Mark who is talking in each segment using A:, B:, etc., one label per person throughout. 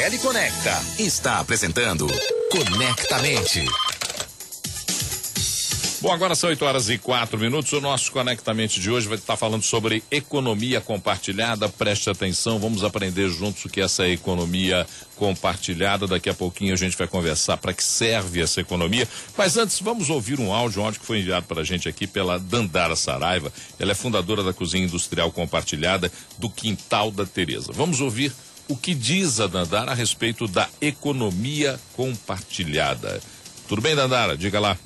A: CDL Conecta está apresentando Conectamente.
B: Bom, agora são 8 horas e 4 minutos. O nosso Conectamente de hoje vai estar falando sobre economia compartilhada. Preste atenção, vamos aprender juntos o que é essa economia compartilhada. Daqui a pouquinho a gente vai conversar para que serve essa economia. Mas antes, vamos ouvir um áudio, um áudio que foi enviado para a gente aqui pela Dandara Saraiva. Ela é fundadora da Cozinha Industrial Compartilhada do Quintal da Tereza. Vamos ouvir o que diz a Dandara a respeito da economia compartilhada. Tudo bem, Dandara? Diga lá.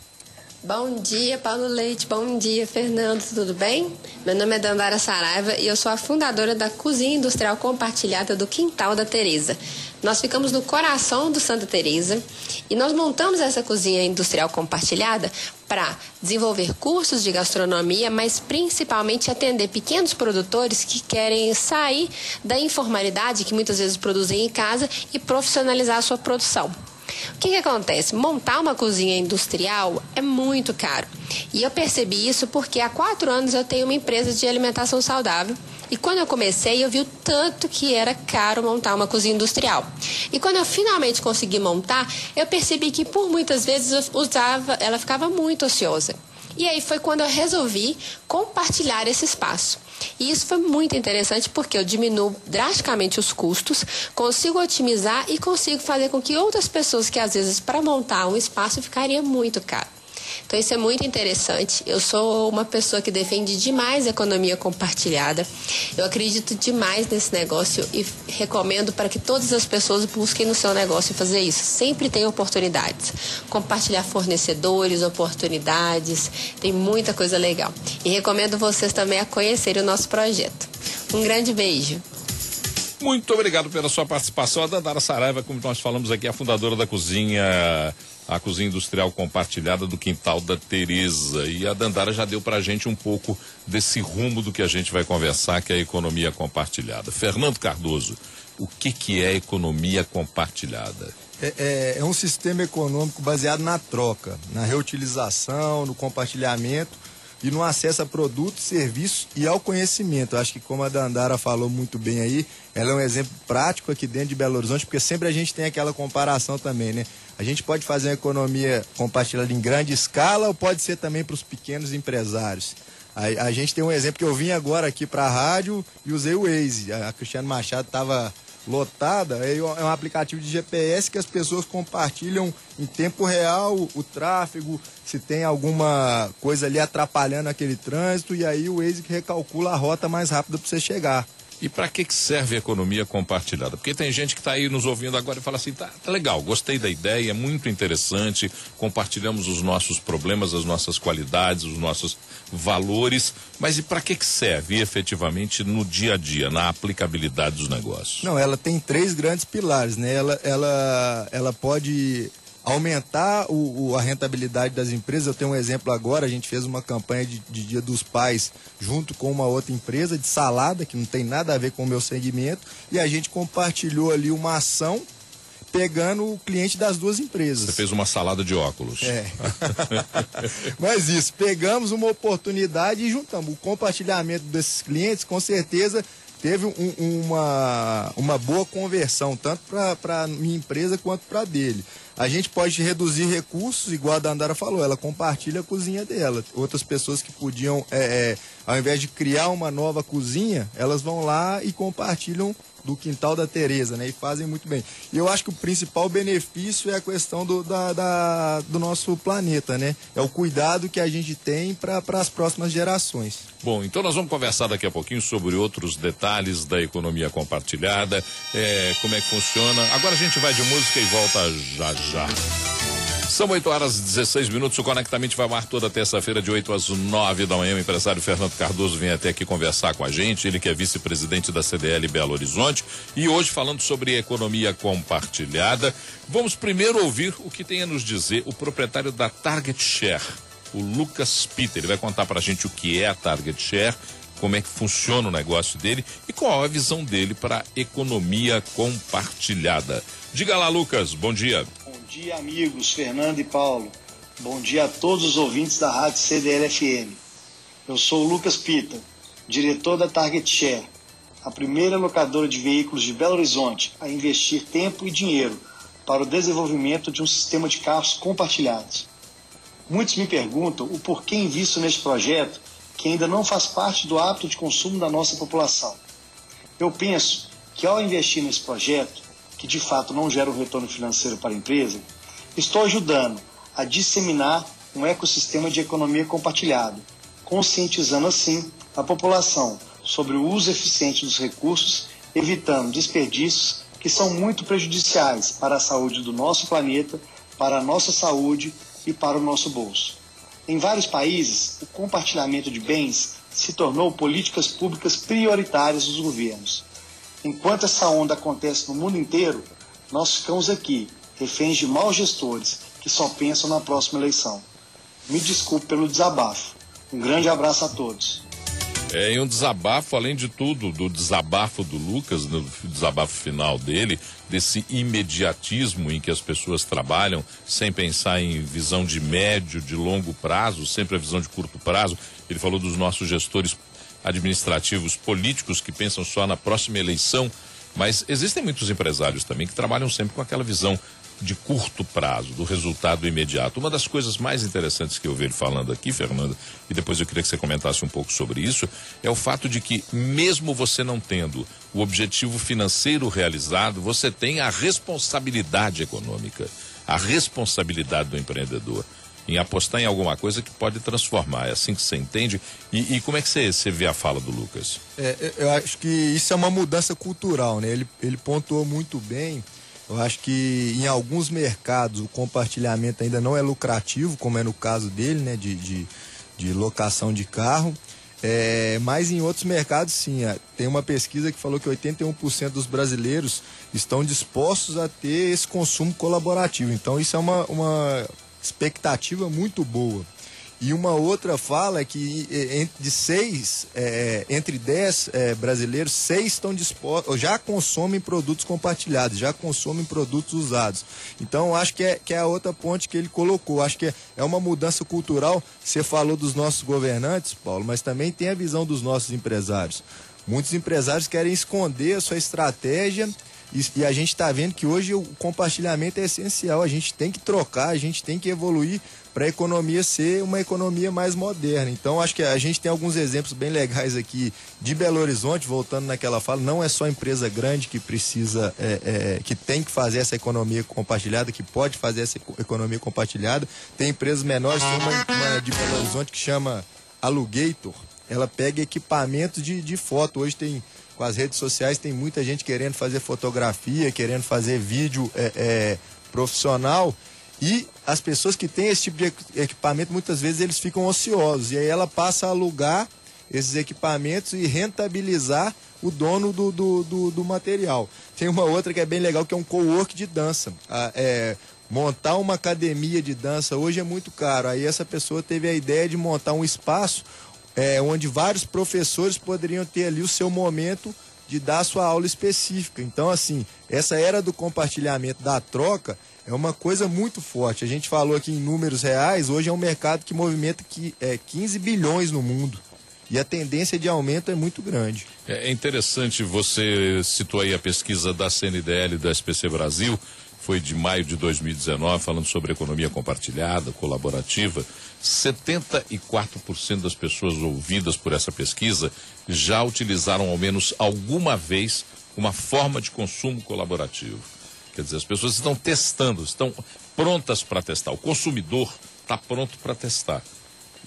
C: Bom dia, Paulo Leite. Bom dia, Fernando. Tudo bem? Meu nome é Dandara Saraiva e eu sou a fundadora da Cozinha Industrial Compartilhada do Quintal da Teresa. Nós ficamos no coração do Santa Teresa e nós montamos essa cozinha industrial compartilhada para desenvolver cursos de gastronomia, mas principalmente atender pequenos produtores que querem sair da informalidade que muitas vezes produzem em casa e profissionalizar a sua produção. O que, que acontece? Montar uma cozinha industrial é muito caro. E eu percebi isso porque há quatro anos eu tenho uma empresa de alimentação saudável. E quando eu comecei, eu vi o tanto que era caro montar uma cozinha industrial. E quando eu finalmente consegui montar, eu percebi que por muitas vezes usava, ela ficava muito ociosa. E aí foi quando eu resolvi compartilhar esse espaço. E isso foi muito interessante porque eu diminuo drasticamente os custos, consigo otimizar e consigo fazer com que outras pessoas que às vezes para montar um espaço ficaria muito caro. Então isso é muito interessante. Eu sou uma pessoa que defende demais a economia compartilhada. Eu acredito demais nesse negócio e recomendo para que todas as pessoas busquem no seu negócio fazer isso. Sempre tem oportunidades. Compartilhar fornecedores, oportunidades, tem muita coisa legal. E recomendo vocês também a conhecerem o nosso projeto. Um grande beijo.
B: Muito obrigado pela sua participação. A Dandara Saraiva, como nós falamos aqui, é a fundadora da cozinha, a cozinha industrial compartilhada do quintal da Teresa. E a Dandara já deu para a gente um pouco desse rumo do que a gente vai conversar, que é a economia compartilhada. Fernando Cardoso, o que, que é economia compartilhada?
D: É, é, é um sistema econômico baseado na troca, na reutilização, no compartilhamento e no acesso a produtos, serviços e ao conhecimento. Acho que como a Dandara falou muito bem aí, ela é um exemplo prático aqui dentro de Belo Horizonte, porque sempre a gente tem aquela comparação também, né? A gente pode fazer uma economia compartilhada em grande escala ou pode ser também para os pequenos empresários. A, a, gente tem um exemplo que eu vim agora aqui para a rádio e usei o Waze. A, a Cristiano Machado estava lotada, é um aplicativo de GPS que as pessoas compartilham em tempo real o tráfego, se tem alguma coisa ali atrapalhando aquele trânsito, e aí o Waze recalcula a rota mais rápida para você chegar.
B: E para que, que serve a economia compartilhada? Porque tem gente que está aí nos ouvindo agora e fala assim: tá, tá, legal, gostei da ideia, é muito interessante, compartilhamos os nossos problemas, as nossas qualidades, os nossos valores, mas e para que, que serve efetivamente no dia a dia, na aplicabilidade dos negócios?
D: Não, ela tem três grandes pilares, né? Ela, ela, ela pode aumentar o, o, a rentabilidade das empresas. Eu tenho um exemplo agora, a gente fez uma campanha de, de, Dia dos Pais junto com uma outra empresa de salada, que não tem nada a ver com o meu segmento, e a gente compartilhou ali uma ação pegando o cliente das duas empresas.
B: Você fez uma salada de óculos.
D: É. Mas isso, pegamos uma oportunidade e juntamos. O compartilhamento desses clientes, com certeza, teve um, uma, uma boa conversão, tanto para a minha empresa quanto para dele. A gente pode reduzir recursos, igual a Dandara falou, ela compartilha a cozinha dela. Outras pessoas que podiam, é, é, ao invés de criar uma nova cozinha, elas vão lá e compartilham do quintal da Tereza, né? E fazem muito bem. E eu acho que o principal benefício é a questão do, da, da do nosso planeta, né? É o cuidado que a gente tem para as próximas gerações.
B: Bom, então nós vamos conversar daqui a pouquinho sobre outros detalhes da economia compartilhada, é, como é que funciona. Agora a gente vai de música e volta já já. São 8 horas e 16 minutos. O Conectamente vai mar toda terça-feira, de 8 às 9 da manhã. O empresário Fernando Cardoso vem até aqui conversar com a gente. Ele que é vice-presidente da CDL Belo Horizonte. E hoje falando sobre economia compartilhada. Vamos primeiro ouvir o que tem a nos dizer o proprietário da Target Share, o Lucas Peter. Ele vai contar para a gente o que é a Target Share como é que funciona o negócio dele e qual a visão dele para a economia compartilhada. Diga lá, Lucas, bom dia
E: dia, amigos Fernando e Paulo. Bom dia a todos os ouvintes da Rádio CDL-FM. Eu sou o Lucas Pita, diretor da Target Share. a primeira locadora de veículos de Belo Horizonte a investir tempo e dinheiro para o desenvolvimento de um sistema de carros compartilhados. Muitos me perguntam o porquê invisto neste projeto que ainda não faz parte do hábito de consumo da nossa população. Eu penso que ao investir nesse projeto, que de fato não gera um retorno financeiro para a empresa, estou ajudando a disseminar um ecossistema de economia compartilhada, conscientizando assim a população sobre o uso eficiente dos recursos, evitando desperdícios que são muito prejudiciais para a saúde do nosso planeta, para a nossa saúde e para o nosso bolso. Em vários países, o compartilhamento de bens se tornou políticas públicas prioritárias dos governos. Enquanto essa onda acontece no mundo inteiro, nós ficamos aqui, reféns de maus gestores que só pensam na próxima eleição. Me desculpe pelo desabafo. Um grande abraço a todos.
B: É, e um desabafo, além de tudo, do desabafo do Lucas, no desabafo final dele, desse imediatismo em que as pessoas trabalham sem pensar em visão de médio, de longo prazo, sempre a visão de curto prazo. Ele falou dos nossos gestores administrativos políticos que pensam só na próxima eleição, mas existem muitos empresários também que trabalham sempre com aquela visão de curto prazo, do resultado imediato. Uma das coisas mais interessantes que eu vejo falando aqui, Fernanda, e depois eu queria que você comentasse um pouco sobre isso, é o fato de que, mesmo você não tendo o objetivo financeiro realizado, você tem a responsabilidade econômica, a responsabilidade do empreendedor em apostar em alguma coisa que pode transformar. É assim que você entende? E, e como é que você, você, vê a fala do Lucas?
D: É, eu acho que isso é uma mudança cultural, né? Ele, ele pontuou muito bem eu acho que em alguns mercados o compartilhamento ainda não é lucrativo, como é no caso dele, né, de, de, de locação de carro. É, mas em outros mercados, sim. É, tem uma pesquisa que falou que 81% dos brasileiros estão dispostos a ter esse consumo colaborativo. Então, isso é uma, uma expectativa muito boa. E uma outra fala é que de seis, é, entre dez é, brasileiros, seis estão dispostos, já consomem produtos compartilhados, já consomem produtos usados. Então, acho que é, que é a outra ponte que ele colocou. Acho que é, é uma mudança cultural. Você falou dos nossos governantes, Paulo, mas também tem a visão dos nossos empresários. Muitos empresários querem esconder a sua estratégia e, a gente está vendo que hoje o compartilhamento é essencial. A gente tem que trocar, a gente tem que evoluir para a economia ser uma economia mais moderna. Então, acho que a gente tem alguns exemplos bem legais aqui de Belo Horizonte, voltando naquela fala, não é só empresa grande que precisa, é, é, que tem que fazer essa economia compartilhada, que pode fazer essa economia compartilhada. Tem empresas menores, tem uma, uma de Belo Horizonte que chama Alugator, ela pega equipamentos de, de foto. Hoje tem com as redes sociais tem muita gente querendo fazer fotografia, querendo fazer vídeo é, é, profissional e as pessoas que têm esse tipo de equipamento muitas vezes eles ficam ociosos e aí ela passa a alugar esses equipamentos e rentabilizar o dono do, do, do, do material. Tem uma outra que é bem legal que é um co-work de dança. Ah, é, montar uma academia de dança hoje é muito caro. Aí essa pessoa teve a ideia de montar um espaço é, onde vários professores poderiam ter ali o seu momento de dar sua aula específica. Então, assim, essa era do compartilhamento da troca é uma coisa muito forte. A gente falou aqui em números reais, hoje é um mercado que movimenta que, é, 15 bilhões no mundo. E a tendência de aumento é muito grande.
B: É interessante, você citou aí a pesquisa da CNDL do SPC Brasil, foi de maio de 2019, falando sobre economia compartilhada, colaborativa. 74% das pessoas ouvidas por essa pesquisa já utilizaram ao menos alguma vez uma forma de consumo colaborativo. Quer dizer, as pessoas estão testando, estão prontas para testar. O consumidor está pronto para testar.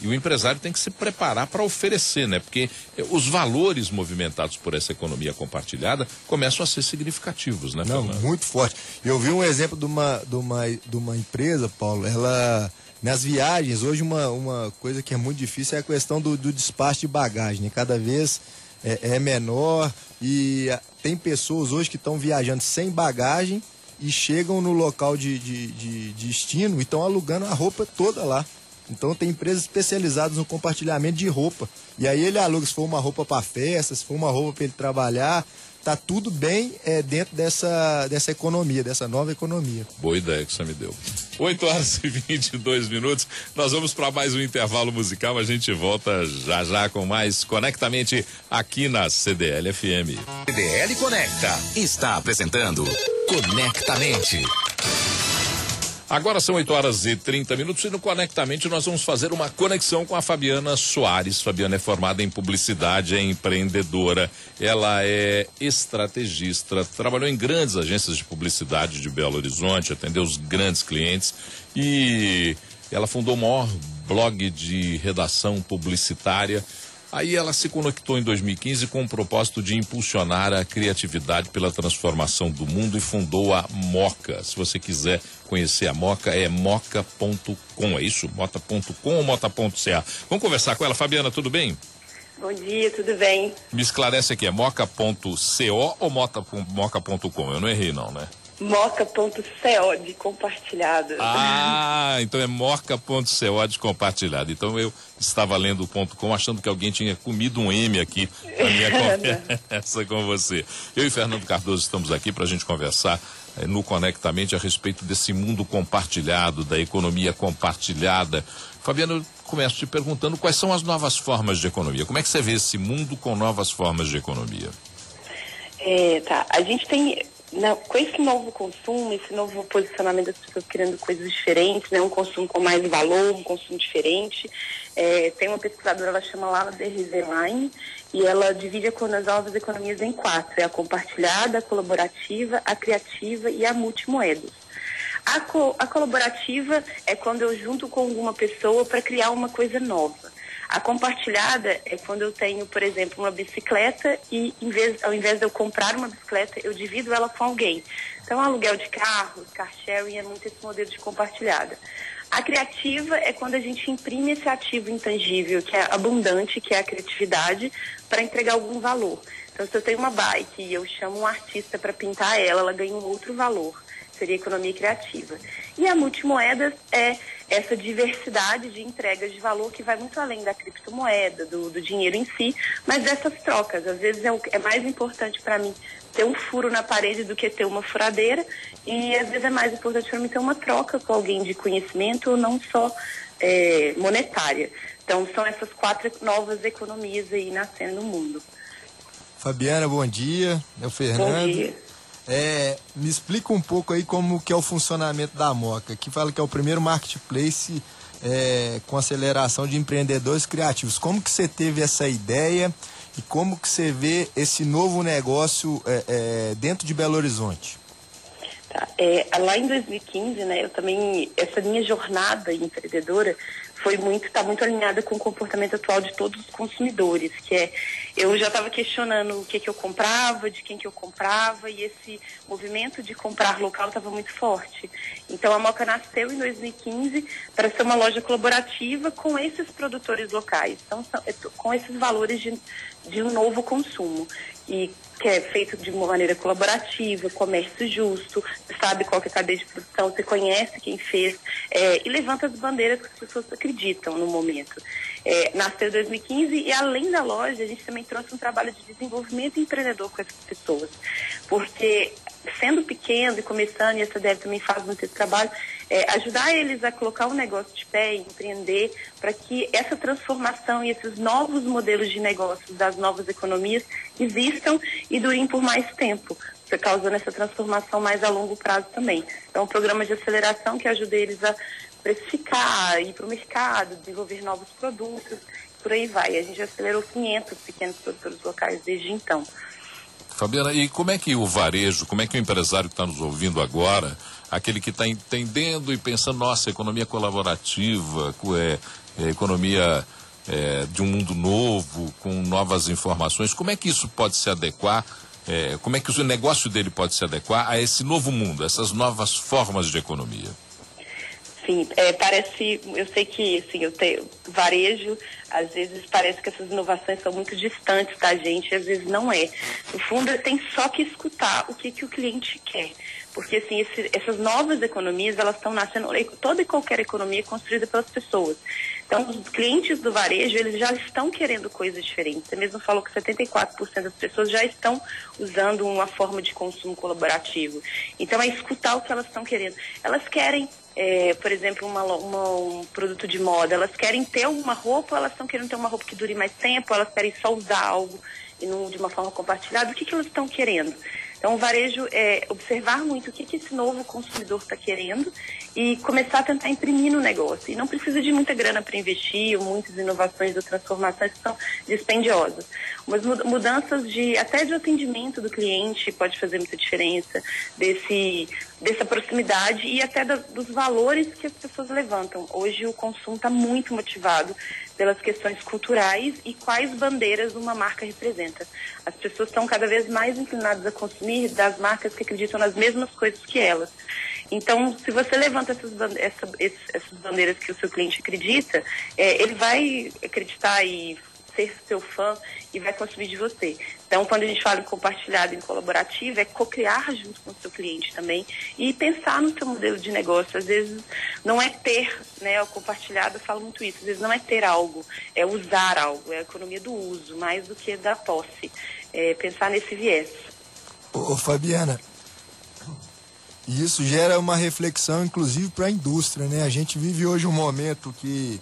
B: E o empresário tem que se preparar para oferecer, né? Porque eh, os valores movimentados por essa economia compartilhada começam a ser significativos, né?
D: Não,
B: Fernando?
D: muito forte. Eu vi um exemplo de uma, de uma, de uma empresa, Paulo, ela nas viagens, hoje uma, uma coisa que é muito difícil é a questão do, do despacho de bagagem. Né? Cada vez é, é menor e tem pessoas hoje que estão viajando sem bagagem e chegam no local de, de, de, de destino e estão alugando a roupa toda lá. Então tem empresas especializadas no compartilhamento de roupa. E aí ele aluga se for uma roupa para festa, se for uma roupa para ele trabalhar. tá tudo bem é, dentro dessa, dessa economia, dessa nova economia.
B: Boa ideia que você me deu. 8 horas e 22 minutos. Nós vamos para mais um intervalo musical. A gente volta já já com mais Conectamente aqui na CDL FM.
A: CDL Conecta está apresentando Conectamente.
B: Agora são 8 horas e 30 minutos e no Conectamente nós vamos fazer uma conexão com a Fabiana Soares. Fabiana é formada em publicidade, é empreendedora, ela é estrategista, trabalhou em grandes agências de publicidade de Belo Horizonte, atendeu os grandes clientes e ela fundou o maior blog de redação publicitária Aí ela se conectou em 2015 com o propósito de impulsionar a criatividade pela transformação do mundo e fundou a Moca. Se você quiser conhecer a Moca, é moca.com, é isso? Mota.com ou mota.ca? Vamos conversar com ela. Fabiana, tudo bem?
F: Bom dia, tudo bem?
B: Me esclarece aqui, é moca.co ou moca.com? Eu não errei não, né?
F: moca.co de compartilhado.
B: Ah, então é moca.co de compartilhado. Então eu estava lendo o ponto com achando que alguém tinha comido um M aqui na minha conversa com você. Eu e Fernando Cardoso estamos aqui para a gente conversar eh, no Conectamente a respeito desse mundo compartilhado, da economia compartilhada. Fabiano, eu começo te perguntando quais são as novas formas de economia. Como é que você vê esse mundo com novas formas de economia?
F: É, tá. A gente tem com esse novo consumo, esse novo posicionamento das pessoas querendo coisas diferentes, né, um consumo com mais valor, um consumo diferente, é, tem uma pesquisadora, ela chama Lala Derrizeline, e ela divide as novas economias em quatro, é a compartilhada, a colaborativa, a criativa e a multimoedas. A, co a colaborativa é quando eu junto com alguma pessoa para criar uma coisa nova. A compartilhada é quando eu tenho, por exemplo, uma bicicleta e vez, ao invés de eu comprar uma bicicleta, eu divido ela com alguém. Então, aluguel de carro, car sharing é muito esse modelo de compartilhada. A criativa é quando a gente imprime esse ativo intangível, que é abundante, que é a criatividade, para entregar algum valor. Então, se eu tenho uma bike e eu chamo um artista para pintar ela, ela ganha um outro valor. Seria economia criativa. E a multimoedas é essa diversidade de entregas de valor que vai muito além da criptomoeda, do, do dinheiro em si, mas dessas trocas. Às vezes é, o, é mais importante para mim ter um furo na parede do que ter uma furadeira e às vezes é mais importante para mim ter uma troca com alguém de conhecimento, não só é, monetária. Então são essas quatro novas economias aí nascendo no mundo.
D: Fabiana, bom dia. É o Fernando. Bom dia. É, me explica um pouco aí como que é o funcionamento da Moca, que fala que é o primeiro marketplace é, com aceleração de empreendedores criativos. Como que você teve essa ideia e como que você vê esse novo negócio é, é dentro de Belo Horizonte?
F: Tá, é, lá em 2015, né, eu também, essa minha jornada empreendedora foi muito, está muito alinhada com o comportamento atual de todos os consumidores, que é eu já estava questionando o que, que eu comprava, de quem que eu comprava, e esse movimento de comprar local estava muito forte. Então a Moca nasceu em 2015 para ser uma loja colaborativa com esses produtores locais, então, é com esses valores de, de um novo consumo e que é feito de uma maneira colaborativa, comércio justo, sabe qual é a cadeia de produção, você conhece quem fez é, e levanta as bandeiras que as pessoas acreditam no momento. É, nasceu em 2015 e além da loja, a gente também trouxe um trabalho de desenvolvimento empreendedor com essas pessoas, porque sendo pequeno e começando, e essa deve também faz muito esse trabalho, é, ajudar eles a colocar um negócio de pé, empreender, para que essa transformação e esses novos modelos de negócios das novas economias existam e durem por mais tempo, causando essa transformação mais a longo prazo também. Então, um programa de aceleração que ajuda eles a precificar, ir para o mercado, desenvolver novos produtos, por aí vai. A gente acelerou 500 pequenos produtores locais desde então.
B: Fabiana, e como é que o varejo, como é que o empresário que está nos ouvindo agora, aquele que está entendendo e pensando, nossa, economia colaborativa, é, é, economia é, de um mundo novo, com novas informações, como é que isso pode se adequar? É, como é que o negócio dele pode se adequar a esse novo mundo, essas novas formas de economia?
F: Sim, é, parece, eu sei que assim, eu tenho varejo, às vezes parece que essas inovações são muito distantes da gente, às vezes não é. No fundo, tem só que escutar o que, que o cliente quer porque assim, esse, essas novas economias, elas estão nascendo, toda e qualquer economia é construída pelas pessoas. Então, os clientes do varejo, eles já estão querendo coisas diferentes. Você mesmo falou que 74% das pessoas já estão usando uma forma de consumo colaborativo. Então, é escutar o que elas estão querendo. Elas querem é, por exemplo, uma, uma, um produto de moda, elas querem ter uma roupa, elas estão querendo ter uma roupa que dure mais tempo, elas querem só usar algo e não de uma forma compartilhada. O que, que elas estão querendo? Então, o varejo é observar muito o que, que esse novo consumidor está querendo e começar a tentar imprimir no negócio. E não precisa de muita grana para investir, ou muitas inovações ou transformações que são dispendiosas. Mas mudanças de até de atendimento do cliente pode fazer muita diferença, desse, dessa proximidade e até dos valores que as pessoas levantam. Hoje o consumo está muito motivado pelas questões culturais e quais bandeiras uma marca representa. As pessoas estão cada vez mais inclinadas a consumir das marcas que acreditam nas mesmas coisas que elas. Então, se você levanta essas, essa, essas bandeiras que o seu cliente acredita, é, ele vai acreditar e ser seu fã e vai consumir de você. Então, quando a gente fala em compartilhado, em colaborativo, é co-criar junto com o seu cliente também e pensar no seu modelo de negócio. Às vezes, não é ter, né? O compartilhado, eu falo muito isso, às vezes não é ter algo, é usar algo, é a economia do uso, mais do que da posse. É pensar nesse viés.
D: Ô, Fabiana, isso gera uma reflexão, inclusive, para a indústria, né? A gente vive hoje um momento que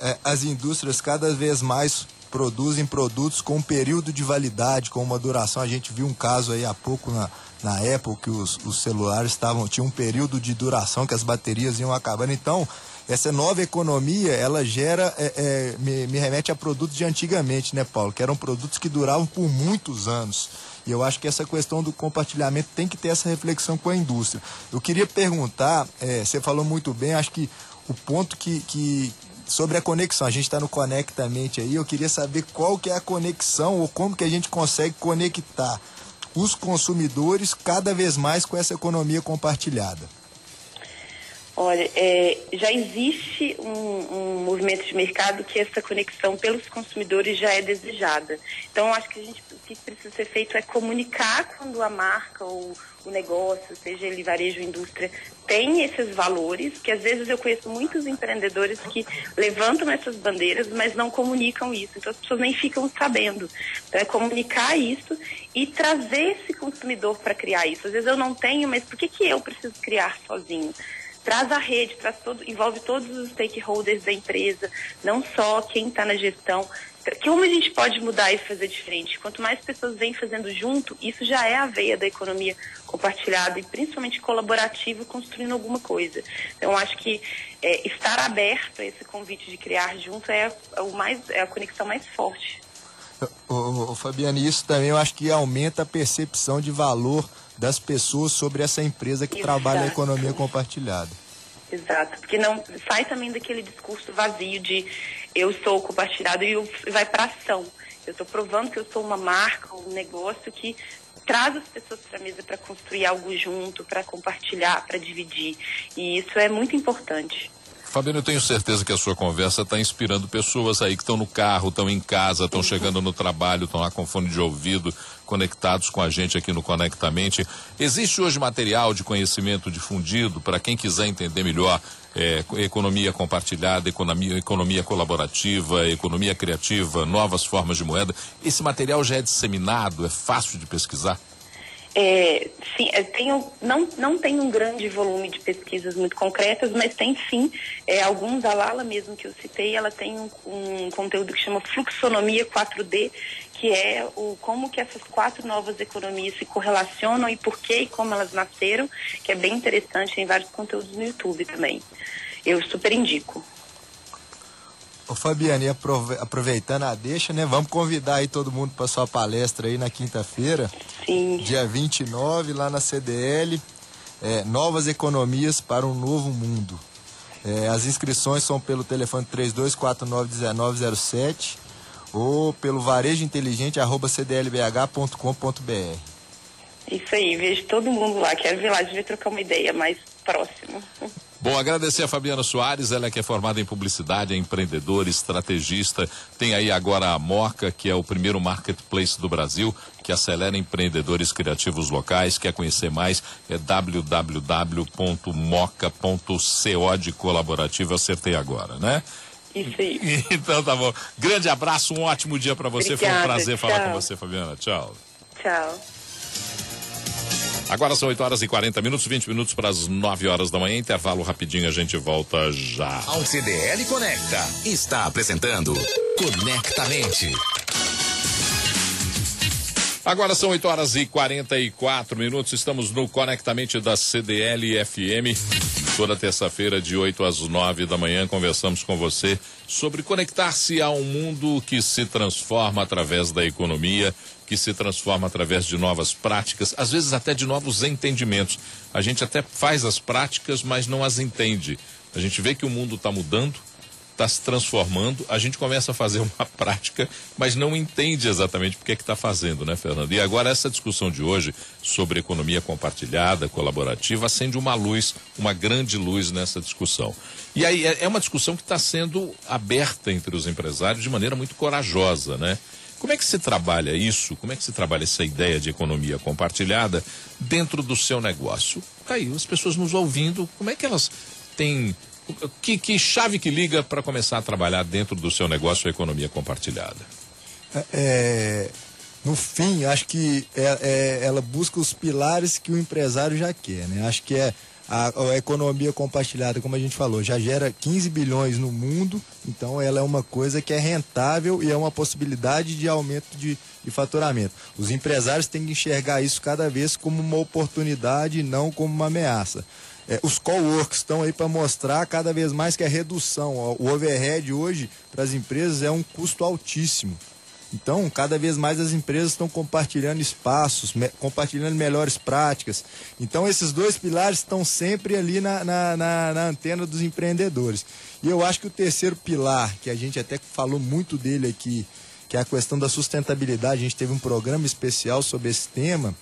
D: é, as indústrias cada vez mais produzem produtos com um período de validade, com uma duração. A gente viu um caso aí há pouco na, na Apple que os, os celulares estavam tinham um período de duração que as baterias iam acabando. Então, essa nova economia, ela gera, é, é, me, me, remete a produtos de antigamente, né, Paulo? Que eram produtos que duravam por muitos anos. E eu acho que essa questão do compartilhamento tem que ter essa reflexão com a indústria. Eu queria perguntar, é, você falou muito bem, acho que o ponto que, que, sobre a conexão. A gente está no Conectamente aí. Eu queria saber qual que é a conexão ou como que a gente consegue conectar os consumidores cada vez mais com essa economia compartilhada.
F: Olha, é, já existe um, um, movimento de mercado que essa conexão pelos consumidores já é desejada. Então, acho que a gente, o que precisa ser feito é comunicar quando a marca ou o negócio, seja ele varejo indústria, tem esses valores, que às vezes eu conheço muitos empreendedores que levantam essas bandeiras, mas não comunicam isso. Então as pessoas nem ficam sabendo. Então é comunicar isso e trazer esse consumidor para criar isso. Às vezes eu não tenho, mas por que, que eu preciso criar sozinho? traz a rede, traz todo, envolve todos os stakeholders da empresa, não só quem está na gestão. Como a gente pode mudar e fazer diferente? Quanto mais pessoas vêm fazendo junto, isso já é a veia da economia compartilhada e principalmente colaborativa, construindo alguma coisa. Então, acho que é, estar aberto a esse convite de criar junto é, o mais, é a conexão mais forte.
D: O, o Fabiano, isso também eu acho que aumenta a percepção de valor das pessoas sobre essa empresa que Exato. trabalha a economia compartilhada.
F: Exato, porque não sai também daquele discurso vazio de eu sou compartilhado e vai para ação. Eu estou provando que eu sou uma marca, um negócio que traz as pessoas para a mesa para construir algo junto, para compartilhar, para dividir. E isso é muito importante.
B: Fabiano, eu tenho certeza que a sua conversa está inspirando pessoas aí que estão no carro, estão em casa, estão uhum. chegando no trabalho, estão lá com fone de ouvido, conectados com a gente aqui no Conectamente. Existe hoje material de conhecimento difundido para quem quiser entender melhor é, economia compartilhada, economia, economia colaborativa, economia criativa, novas formas de moeda. Esse material já é disseminado, é fácil de pesquisar?
F: É, sim, é, tenho, não, não tem um grande volume de pesquisas muito concretas, mas tem sim é, alguns, a Lala mesmo que eu citei, ela tem um, um, conteúdo que chama Fluxonomia 4D, que é o como que essas quatro novas economias se correlacionam e por que e como elas nasceram, que é bem interessante, tem vários conteúdos no YouTube também. Eu super indico.
D: Ô Fabiane, aproveitando a deixa, né? Vamos convidar aí todo mundo para sua palestra aí na quinta-feira.
F: Sim.
D: Dia 29, lá na CDL. É, novas economias para um novo mundo. É, as inscrições são pelo telefone 32491907 ou pelo varejo inteligente arroba cdlbh.com.br.
F: Isso aí, vejo todo mundo lá. Quero ver lá, a gente vai trocar uma ideia mais próxima.
B: Bom, agradecer a Fabiana Soares, ela é que é formada em publicidade, é empreendedora, estrategista. Tem aí agora a Moca, que é o primeiro marketplace do Brasil, que acelera empreendedores criativos locais. Quer conhecer mais? É www.moca.co de colaborativo. Acertei agora, né?
F: Isso aí.
B: Então tá bom. Grande abraço, um ótimo dia para você.
F: Obrigada,
B: Foi um prazer
F: tchau.
B: falar com você, Fabiana. Tchau.
F: Tchau.
B: Agora são 8 horas e 40 minutos, 20 minutos para as 9 horas da manhã. Intervalo rapidinho, a gente volta já.
A: A CDL Conecta está apresentando Conectamente.
B: Agora são 8 horas e 44 minutos. Estamos no Conectamente da CDL FM. Toda terça-feira, de 8 às 9 da manhã, conversamos com você sobre conectar-se a um mundo que se transforma através da economia, que se transforma através de novas práticas, às vezes até de novos entendimentos. A gente até faz as práticas, mas não as entende. A gente vê que o mundo está mudando, está se transformando, a gente começa a fazer uma prática, mas não entende exatamente por que está fazendo, né, Fernando? E agora essa discussão de hoje sobre economia compartilhada, colaborativa, acende uma luz, uma grande luz nessa discussão. E aí é é uma discussão que está sendo aberta entre os empresários de maneira muito corajosa, né? Como é que se trabalha isso? Como é que se trabalha essa ideia de economia compartilhada dentro do seu negócio? Tá aí, as pessoas nos ouvindo, como é que elas têm que, que chave que liga para começar a trabalhar dentro do seu negócio a economia compartilhada?
D: É, no fim, acho que é- é- ela busca os pilares que o empresário já quer, né? Acho que é a, a economia compartilhada, como a gente falou, já gera 15 bilhões no mundo, então ela é uma coisa que é rentável e é uma possibilidade de aumento de, de faturamento. Os empresários têm que enxergar isso cada vez como uma oportunidade e não como uma ameaça. É, os coworks estão aí para mostrar cada vez mais que a redução, ó, o overhead hoje para as empresas é um custo altíssimo. Então, cada vez mais as empresas estão compartilhando espaços, me- compartilhando melhores práticas. Então, esses dois pilares estão sempre ali na, na, na- na antena dos empreendedores. E eu acho que o terceiro pilar, que a gente até falou muito dele aqui, que é a questão da sustentabilidade, a gente teve um programa especial sobre esse tema,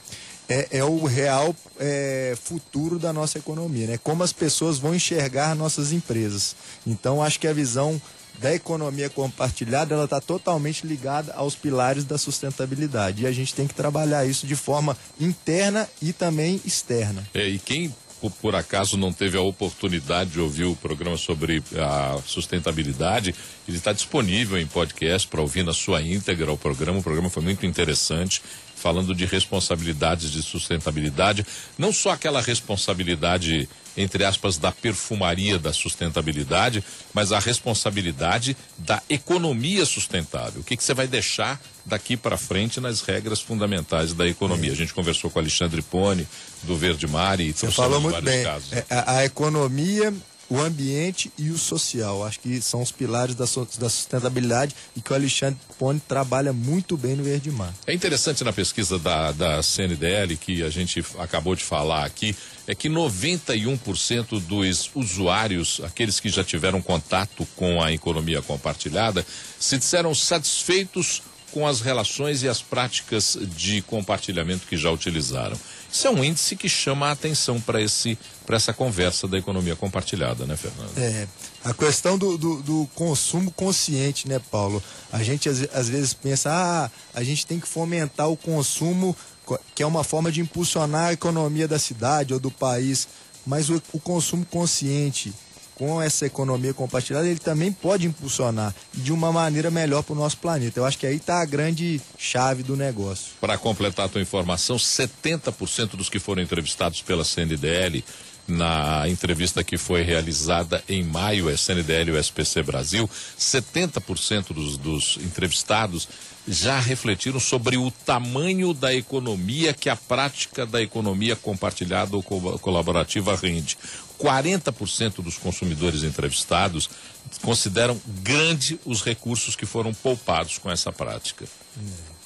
D: é, é o real é, futuro da nossa economia, né? Como as pessoas vão enxergar nossas empresas. Então, acho que a visão da economia compartilhada ela está totalmente ligada aos pilares da sustentabilidade e a gente tem que trabalhar isso de forma interna e também externa.
B: É, e quem por, acaso não teve a oportunidade de ouvir o programa sobre a sustentabilidade, ele está disponível em podcast para ouvir na sua íntegra o programa. O programa foi muito interessante, falando de responsabilidades de sustentabilidade, não só aquela responsabilidade entre aspas da perfumaria da sustentabilidade, mas a responsabilidade da economia sustentável. O que, que você vai deixar daqui para frente nas regras fundamentais da economia? A gente conversou com o Alexandre Pone do Verde Mar e
D: Você falou muito bem.
B: casos.
D: É, A, a economia, o ambiente e o social. Acho que são os pilares da, da sustentabilidade e que o Alexandre Pone trabalha muito bem no Verde Mar.
B: É interessante na pesquisa da, da CNDL, que a gente acabou de falar aqui, é que 91% dos usuários, aqueles que já tiveram contato com a economia compartilhada, se disseram satisfeitos com as relações e as práticas de compartilhamento que já utilizaram. Isso é um índice que chama a atenção para esse para essa conversa da economia compartilhada, né, Fernando?
D: É, a questão do, do, do consumo consciente, né, Paulo? A gente às, às vezes pensa, ah, a gente tem que fomentar o consumo, co- que é uma forma de impulsionar a economia da cidade ou do país. Mas o, o consumo consciente, com essa economia compartilhada, ele também pode impulsionar de uma maneira melhor para o nosso planeta. Eu acho que aí está a grande chave do negócio.
B: Para completar a tua informação, 70% dos que foram entrevistados pela CNDL na entrevista que foi realizada em maio, é CNDL e o SPC Brasil, 70% dos, dos entrevistados já refletiram sobre o tamanho da economia que a prática da economia compartilhada ou co- colaborativa rende. 40% dos consumidores entrevistados consideram grande os recursos que foram poupados com essa prática.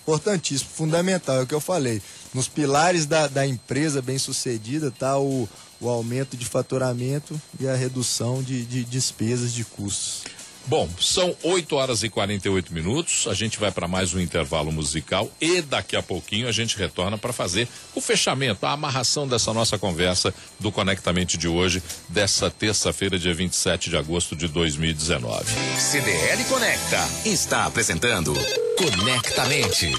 D: Importantíssimo, fundamental, é o que eu falei. Nos pilares da, da empresa bem sucedida está o, o aumento de faturamento e a redução de, de despesas de custos.
B: Bom, são 8 horas e 48 minutos. A gente vai para mais um intervalo musical e daqui a pouquinho a gente retorna para fazer o fechamento, a amarração dessa nossa conversa do Conectamente de hoje, dessa terça-feira, dia 27 de agosto de 2019.
A: CDL Conecta está apresentando Conectamente.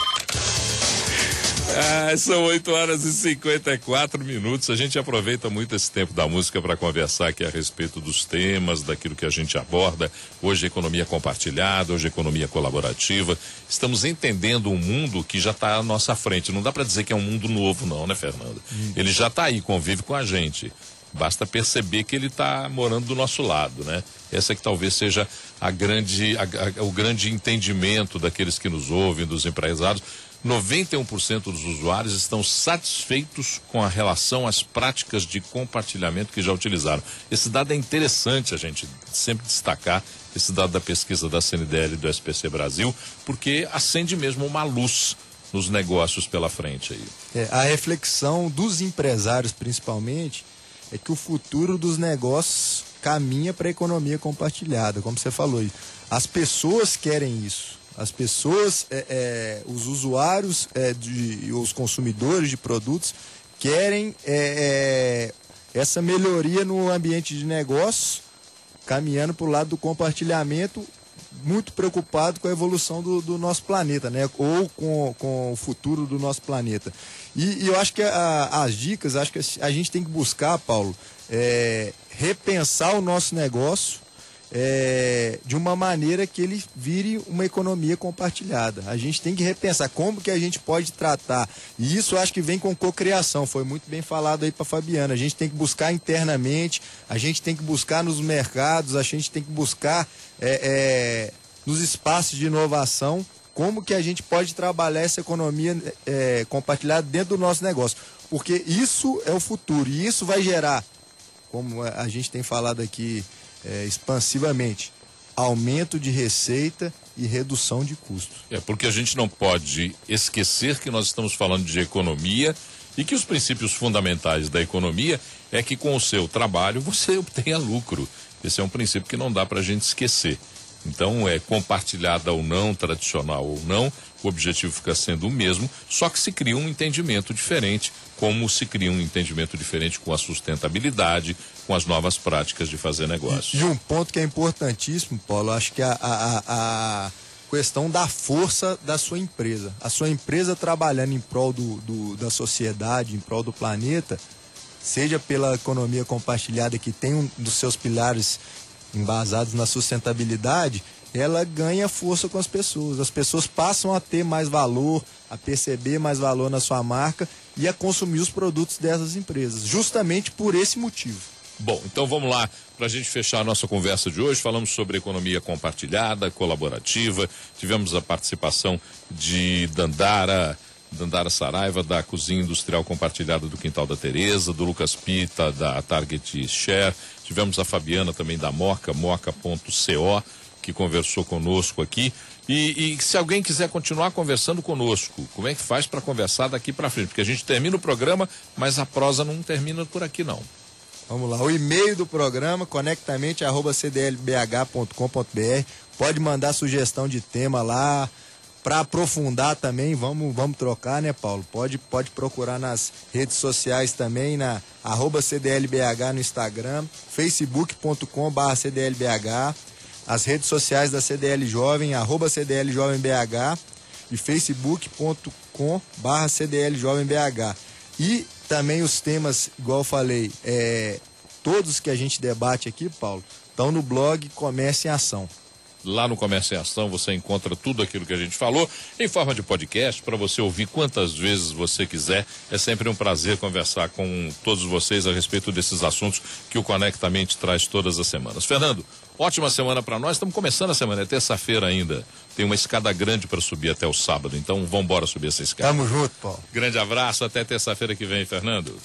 B: Ah, são 8 horas e 54 minutos. A gente aproveita muito esse tempo da música para conversar aqui a respeito dos temas, daquilo que a gente aborda. Hoje, economia compartilhada, hoje, economia colaborativa. Estamos entendendo um mundo que já está à nossa frente. Não dá para dizer que é um mundo novo, não, né, Fernando? Hum. Ele já está aí, convive com a gente. Basta perceber que ele está morando do nosso lado, né? Essa que talvez seja a grande, a, a, o grande entendimento daqueles que nos ouvem, dos empresários 91% dos usuários estão satisfeitos com a relação às práticas de compartilhamento que já utilizaram. Esse dado é interessante a gente sempre destacar, esse dado da pesquisa da CNDL e do SPC Brasil, porque acende mesmo uma luz nos negócios pela frente aí.
D: É, a reflexão dos empresários, principalmente, é que o futuro dos negócios caminha para a economia compartilhada, como você falou. As pessoas querem isso. As pessoas, é, é, os usuários, é, de, os consumidores de produtos querem é, é, essa melhoria no ambiente de negócio, caminhando para o lado do compartilhamento, muito preocupado com a evolução do, do, nosso planeta, né? Ou com, com o futuro do nosso planeta. E, e eu acho que a, as dicas, acho que a gente tem que buscar, Paulo, é, repensar o nosso negócio é, de uma maneira que ele vire uma economia compartilhada. A gente tem que repensar como que a gente pode tratar. E isso acho que vem com cocriação, foi muito bem falado aí para Fabiana. A gente tem que buscar internamente, a gente tem que buscar nos mercados, a gente tem que buscar é, é, nos espaços de inovação como que a gente pode trabalhar essa economia é, compartilhada dentro do nosso negócio. Porque isso é o futuro e isso vai gerar, como a gente tem falado aqui é, expansivamente aumento de receita e redução de custos.
B: É porque a gente não pode esquecer que nós estamos falando de economia e que os princípios fundamentais da economia é que com o seu trabalho você obtenha lucro. Esse é um princípio que não dá para a gente esquecer. Então, é compartilhada ou não, tradicional ou não, o objetivo fica sendo o mesmo, só que se cria um entendimento diferente, como se cria um entendimento diferente com a sustentabilidade, com as novas práticas de fazer negócio.
D: E, um ponto que é importantíssimo, Paulo, acho que a, a, a, questão da força da sua empresa. A sua empresa trabalhando em prol do, do, da sociedade, em prol do planeta, seja pela economia compartilhada, que tem um dos seus pilares embasados na sustentabilidade, ela ganha força com as pessoas. As pessoas passam a ter mais valor, a perceber mais valor na sua marca e a consumir os produtos dessas empresas, justamente por esse motivo.
B: Bom, então vamos lá para a gente fechar a nossa conversa de hoje. Falamos sobre economia compartilhada, colaborativa. Tivemos a participação de Dandara. Dandara Saraiva, da Cozinha Industrial Compartilhada do Quintal da Tereza, do Lucas Pita, da Target Share. Tivemos a Fabiana também da Moca, moca.co, que conversou conosco aqui. E, e, se alguém quiser continuar conversando conosco, como é que faz para conversar daqui para frente? Porque a gente termina o programa, mas a prosa não termina por aqui não.
D: Vamos lá, o e-mail do programa, conectamente.cdlbh.com.br. Pode mandar sugestão de tema lá, para aprofundar também, vamos, vamos trocar, né, Paulo? Pode, pode procurar nas redes sociais também, na arroba CDLBH no Instagram, facebook.com.br CDLBH, as redes sociais da CDL Jovem, arroba CDL Jovem BH e facebook.com.br CDL Jovem BH. E também os temas, igual eu falei, é, todos que a gente debate aqui, Paulo, estão no blog Comércio em Ação.
B: Lá no Comércio em Ação você encontra tudo aquilo que a gente falou em forma de podcast para você ouvir quantas vezes você quiser. É sempre um prazer conversar com todos vocês a respeito desses assuntos que o Conectamente traz todas as semanas. Fernando, ótima semana para nós. Estamos começando a semana, é terça-feira ainda. Tem uma escada grande para subir até o sábado, então vamos embora subir essa escada.
D: Tamo junto, Paulo.
B: Grande abraço, até terça-feira que vem, Fernando.